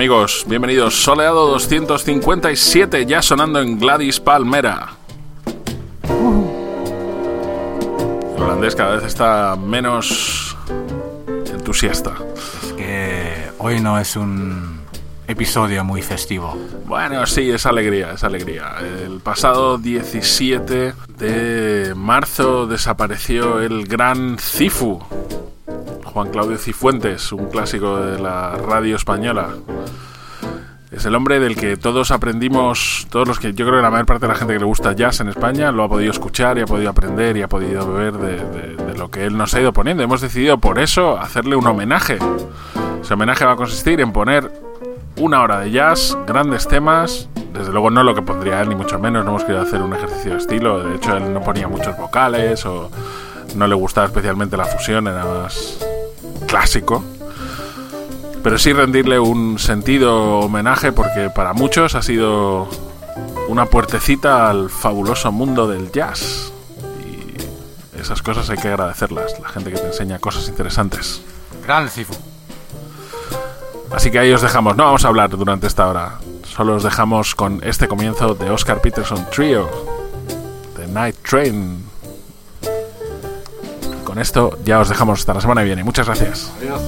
amigos? Bienvenidos. Soleado 257 ya sonando en Gladys Palmera. El holandés cada vez está menos entusiasta. Es que hoy no es un episodio muy festivo. Bueno, sí, es alegría, es alegría. El pasado 17 de marzo desapareció el gran Cifu, Juan Claudio Cifuentes, un clásico de la radio española. Es el hombre del que todos aprendimos, todos los que yo creo que la mayor parte de la gente que le gusta jazz en España lo ha podido escuchar y ha podido aprender y ha podido beber de, lo que él nos ha ido poniendo. Hemos decidido por eso hacerle un homenaje. Ese homenaje va a consistir en poner una hora de jazz, grandes temas. Desde luego no lo que pondría él, ni mucho menos. No hemos querido hacer un ejercicio de estilo. De hecho, él no ponía muchos vocales o no le gustaba especialmente la fusión, era más clásico. Pero sí rendirle un sentido homenaje porque para muchos ha sido una puertecita al fabuloso mundo del jazz. Y esas cosas hay que agradecerlas, la gente que te enseña cosas interesantes. Gran Cifu. Así que ahí os dejamos, no vamos a hablar durante esta hora, solo os dejamos con este comienzo de Oscar Peterson Trio, The Night Train. Con esto ya os dejamos hasta la semana que viene, muchas gracias. Adiós.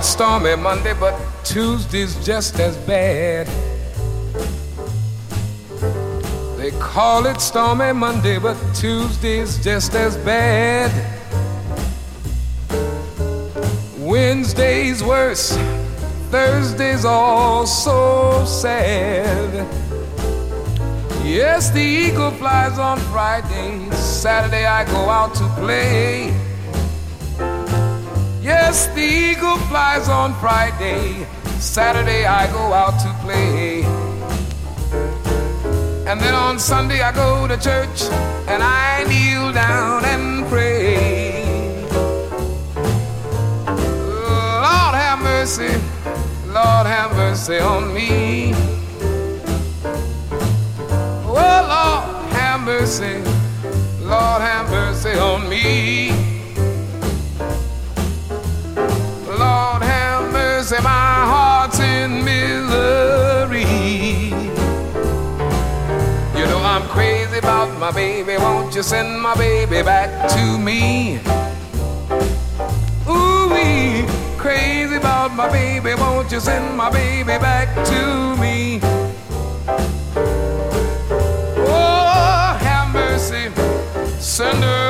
Call it stormy Monday, but Tuesday's just as bad. They call it stormy Monday, but Tuesday's just as bad. Wednesday's worse, Thursday's all so sad. Yes, the eagle flies on Friday. Saturday I go out to play. Yes, the eagle flies on Friday. Saturday I go out to play. And then on Sunday I go to church and I kneel down and pray. Lord have mercy, Lord have mercy on me. Oh Lord have mercy, Lord have my baby. Won't you send my baby back to me? Ooh, wee, crazy about my baby. Won't you send my baby back to me? Oh, have mercy, send her